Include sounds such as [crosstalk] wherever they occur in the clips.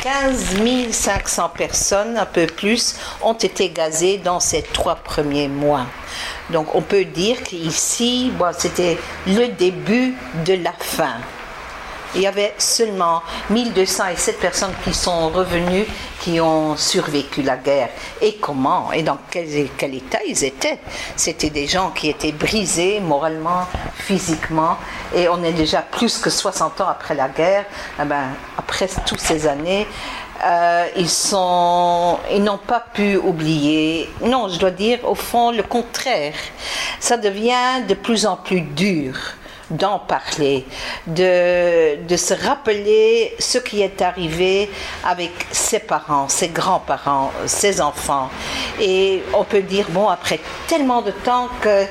15 500 personnes, un peu plus, ont été gazées dans ces trois premiers mois. Donc on peut dire qu'ici, c'était le début de la fin. Il y avait seulement 1207 personnes qui sont revenues, qui ont survécu la guerre. Et comment Et dans quel, état ils étaient? C'était des gens qui étaient brisés moralement, physiquement. Et on est déjà plus que 60 ans après la guerre. Eh ben, après toutes ces années, euh, ils sont, ils n'ont pas pu oublier. Non, je dois dire au fond le contraire. Ça devient de plus en plus dur d'en parler, de, de, se rappeler ce qui est arrivé avec ses parents, ses grands-parents, ses enfants. Et on peut dire, bon, après tellement de temps que,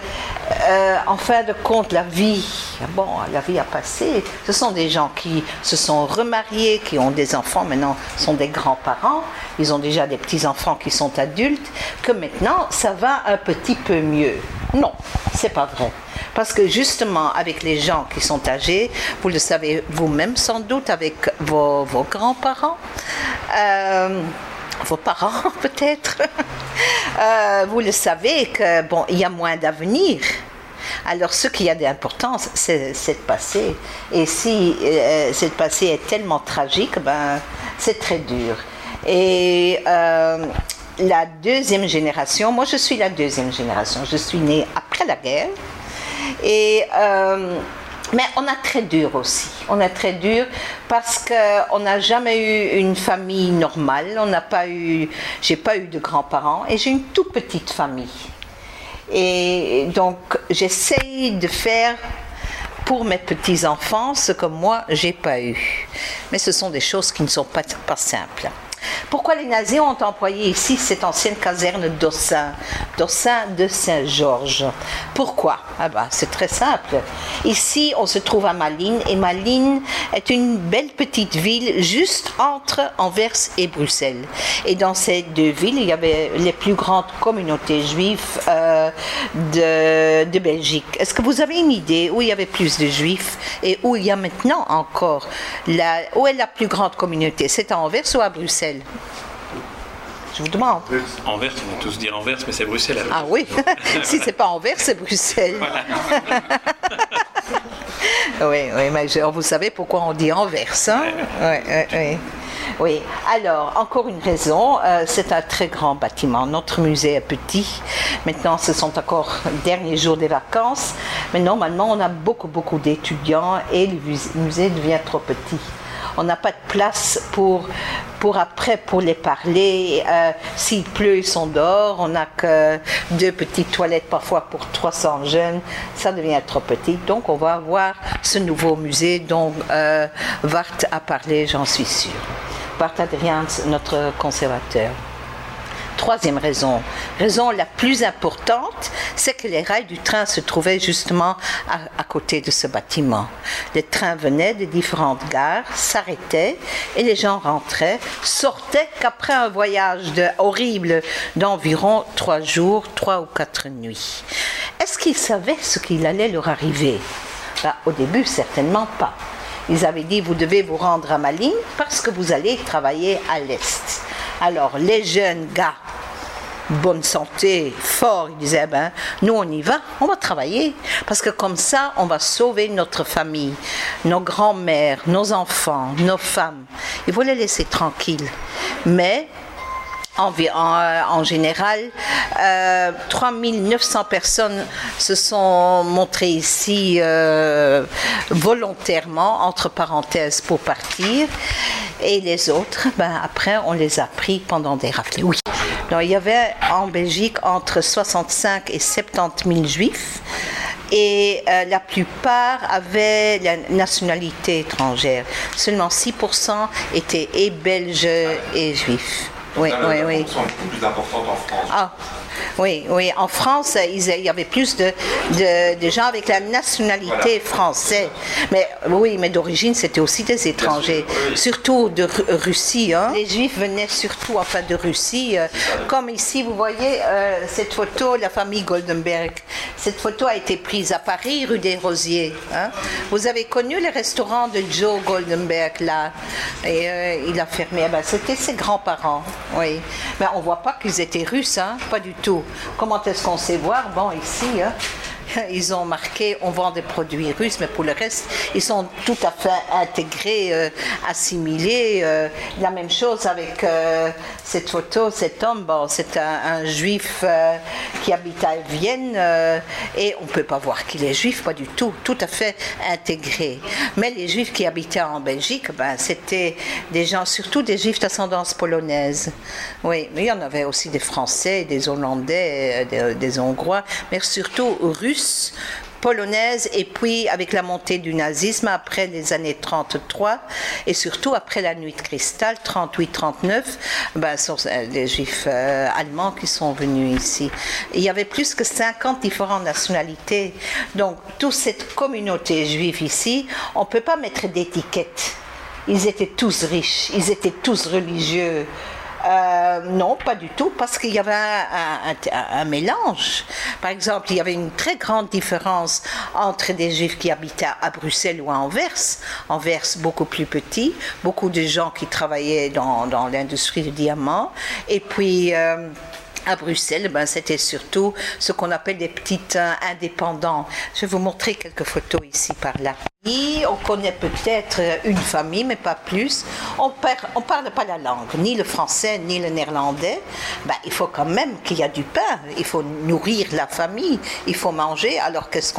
euh, en fin de compte, la vie, bon, la vie a passé. Ce sont des gens qui se sont remariés, qui ont des enfants, maintenant sont des grands-parents, ils ont déjà des petits-enfants qui sont adultes, que maintenant, ça va un petit peu mieux. Non, c'est pas vrai. Parce que justement, avec les gens qui sont âgés, vous le savez vous-même sans doute, avec vos, grands-parents, euh, vos parents [laughs] peut-être, euh, vous le savez que y a moins d'avenir. Alors, ce qui a d'importance, c'est cette passé. Et si euh, cette passé est tellement tragique, ben, c'est très dur. Et la deuxième génération, moi je suis la deuxième génération, je suis née après la guerre. Et, euh, mais on a très dur aussi. On a très dur parce qu'on n'a jamais eu une famille normale. On n'a pas eu, j'ai pas eu de grands-parents et j'ai une toute petite famille. Et donc j'essaye de faire pour mes petits-enfants ce que moi j'ai pas eu. Mais ce sont des choses qui ne sont pas, pas simples. Pourquoi les nazis ont employé ici cette ancienne caserne d'Ossin, d'Ossin de Saint-Georges? Pourquoi? Ah bah, C'est très simple. Ici, on se trouve à Malines et Malines est une belle petite ville juste entre Anvers et Bruxelles. Et dans ces deux villes, il y avait les plus grandes communautés juives euh, de, Belgique. Est-ce que vous avez une idée où il y avait plus de juifs et où il y a maintenant encore Où est la plus grande communauté? C'est à Anvers ou à Bruxelles? Je vous demande. Anvers, on va tous dire Anvers, mais c'est Bruxelles. Ah oui, [laughs] si c'est pas Anvers, c'est Bruxelles. [laughs] oui, oui, mais vous savez pourquoi on dit Anvers, hein? Oui, oui, oui. Oui, alors, encore une raison, euh, c'est un très grand bâtiment. Notre musée est petit. Maintenant, ce sont encore les derniers jours des vacances. Mais normalement, on a beaucoup, beaucoup d'étudiants et le musée devient trop petit on n'a pas de place pour, pour après, pour les parler. Euh, s'il pleut, ils sont dehors. On n'a que deux petites toilettes parfois pour 300 jeunes. Ça devient trop petit. Donc, on va avoir ce nouveau musée dont euh, Vart a parlé, j'en suis sûre. Vart Adrians, notre conservateur. Troisième raison, raison la plus importante, c'est que les rails du train se trouvaient justement à, côté de ce bâtiment. Les trains venaient de différentes gares, s'arrêtaient et les gens rentraient, sortaient qu'après un voyage horrible d'environ trois jours, trois ou quatre nuits. Est-ce qu'ils savaient ce qu'il allait leur arriver? Ben, Au début, certainement pas. Ils avaient dit, vous devez vous rendre à Malines parce que vous allez travailler à l'Est. Alors, les jeunes gars, bonne santé, forts, ils disaient, ben, nous on y va, on va travailler. Parce que comme ça, on va sauver notre famille, nos grands-mères, nos enfants, nos femmes. Ils voulaient laisser tranquilles. Mais en, en, général. Euh, 3900 personnes se sont montrées ici euh, volontairement, entre parenthèses, pour partir. Et les autres, ben, après, on les a pris pendant des rafles. Oui. Il y avait en Belgique entre 65 et 70 000 juifs et euh, la plupart avaient la nationalité étrangère. Seulement 6% étaient et belges et juifs. Oui, oui, oui. sont plus importantes en France. Ah, Oui, oui. En France, il y avait plus de, de, gens avec la nationalité française. Mais oui, mais d'origine, c'était aussi des étrangers, surtout de Russie. Hein. Les Juifs venaient surtout enfin de Russie. Euh, comme ici, vous voyez euh, cette photo, la famille Goldenberg. Cette photo a été prise à Paris, rue des Rosiers. Hein. Vous avez connu le restaurant de Joe Goldenberg là, et euh, il a fermé. Eh ben, c'était ses grands-parents. Oui, mais on voit pas qu'ils étaient russes, hein, pas du tout. Comment est-ce qu'on sait voir? Bon, ici, hein, [laughs] ils ont marqué on vend des produits russes, mais pour le reste, ils sont tout à fait intégrés, euh, assimilés. Euh, la même chose avec euh, cette photo, cet homme, bon, c'est un, juif qui habite à Vienne et on ne peut pas voir qu'il est juif, pas du tout, tout à fait intégré. Mais les juifs qui habitaient en Belgique, ben, c'était des gens, surtout des juifs d'ascendance polonaise. Oui, mais il y en avait aussi des Français, des Hollandais, des, des Hongrois, mais surtout russes polonaise et puis avec la montée du nazisme après les années 33 et surtout après la nuit de cristal 38-39 ben, sont les juifs euh, allemands qui sont venus ici. Il y avait plus que 50 différentes nationalités. Donc toute cette communauté juive ici on ne peut pas mettre d'étiquette ils étaient tous riches ils étaient tous religieux euh, non, pas du tout, parce qu'il y avait un, mélange. Par exemple, il y avait une très grande différence entre des juifs qui habitaient à Bruxelles ou à Anvers. Anvers, beaucoup plus petit, beaucoup de gens qui travaillaient dans, l'industrie du diamant, et puis... Euh, à Bruxelles, ben, c'était surtout ce qu'on appelle des petites euh, indépendants. Je vais vous montrer quelques photos ici par là on connaît peut-être une famille, mais pas plus. On ne parle pas la langue, ni le français, ni le néerlandais. Ben, il faut quand même qu'il y ait du pain. Il faut nourrir la famille. Il faut manger. Alors, qu'est-ce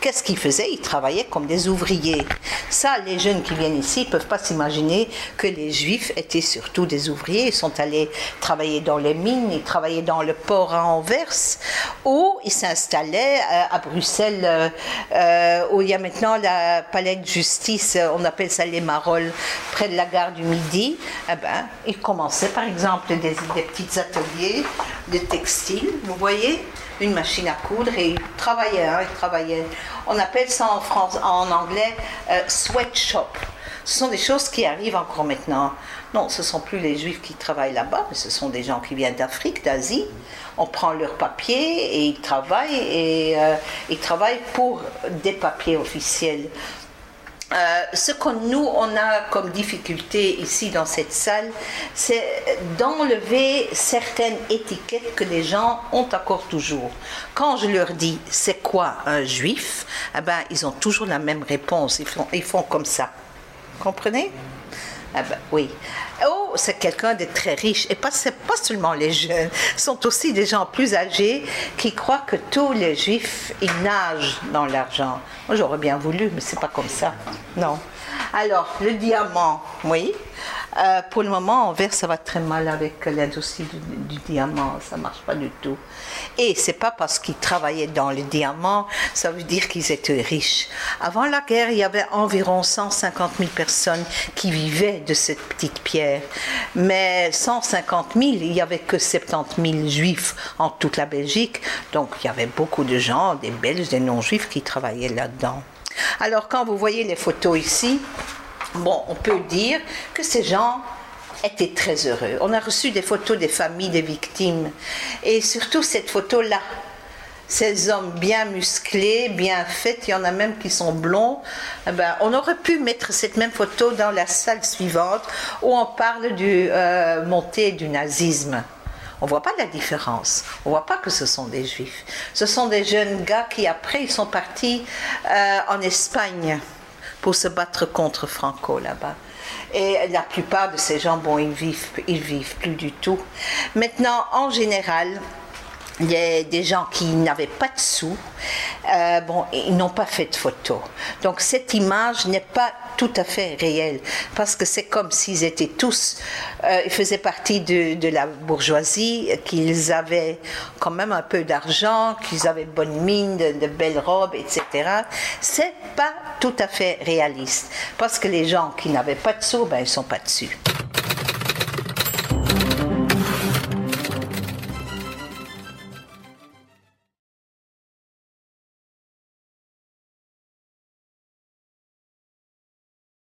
qu'est-ce qu'ils faisaient? Ils travaillaient comme des ouvriers. Ça, les jeunes qui viennent ici ne peuvent pas s'imaginer que les Juifs étaient surtout des ouvriers. Ils sont allés travailler dans les mines, ils travaillaient dans le port à Anvers, ou ils s'installaient euh, à Bruxelles, euh, euh, où il y a maintenant la palais de justice, euh, on appelle ça les Marolles, près de la gare du Midi, eh ben, ils commençaient par exemple des, des petits ateliers de textile, vous voyez, une machine à coudre et ils travaillaient, hein, ils travaillaient. On appelle ça en, France, en anglais euh, sweatshop. Ce sont des choses qui arrivent encore maintenant. Non, ce ne sont plus les juifs qui travaillent là-bas, mais ce sont des gens qui viennent d'Afrique, d'Asie. On prend leurs papiers et ils travaillent et euh, ils travaillent pour des papiers officiels. Euh, ce que nous, on a comme difficulté ici dans cette salle, c'est d'enlever certaines étiquettes que les gens ont encore toujours. Quand je leur dis c'est quoi un juif, eh ben, ils ont toujours la même réponse. Ils font, ils font comme ça. Comprenez? Ah ben, oui. Oh, c'est quelqu'un de très riche. Et pas, pas seulement les jeunes, ce sont aussi des gens plus âgés qui croient que tous les juifs, ils nagent dans l'argent. Moi, j'aurais bien voulu, mais c'est pas comme ça. Non. Alors, le diamant, oui. Euh, pour le moment, Anvers, ça va très mal avec l'industrie du, diamant. Ça marche pas du tout. Et c'est pas parce qu'ils travaillaient dans le diamant, ça veut dire qu'ils étaient riches. Avant la guerre, il y avait environ 150 000 personnes qui vivaient de cette petite pierre. Mais 150 000, il y avait que 70 000 juifs en toute la Belgique. Donc, il y avait beaucoup de gens, des Belges, des non-juifs qui travaillaient là-dedans. Alors, quand vous voyez les photos ici, bon, on peut dire que ces gens étaient très heureux. On a reçu des photos des familles des victimes et surtout cette photo-là. Ces hommes bien musclés, bien faits, il y en a même qui sont blonds. Eh ben, on aurait pu mettre cette même photo dans la salle suivante où on parle du euh, montée du nazisme. On voit pas la différence. On voit pas que ce sont des juifs. Ce sont des jeunes gars qui après ils sont partis euh, en Espagne pour se battre contre Franco là-bas. Et la plupart de ces gens, bon, ils vivent, ils vivent plus du tout. Maintenant, en général, il y a des gens qui n'avaient pas de sous, euh, bon, ils n'ont pas fait de photos. Donc cette image n'est pas tout à fait réelle, parce que c'est comme s'ils étaient tous, euh, ils faisaient partie de, de la bourgeoisie, qu'ils avaient quand même un peu d'argent, qu'ils avaient bonne mine, de, belles robes, etc. C'est pas tout à fait réaliste, parce que les gens qui n'avaient pas de sous, ben ils sont pas dessus.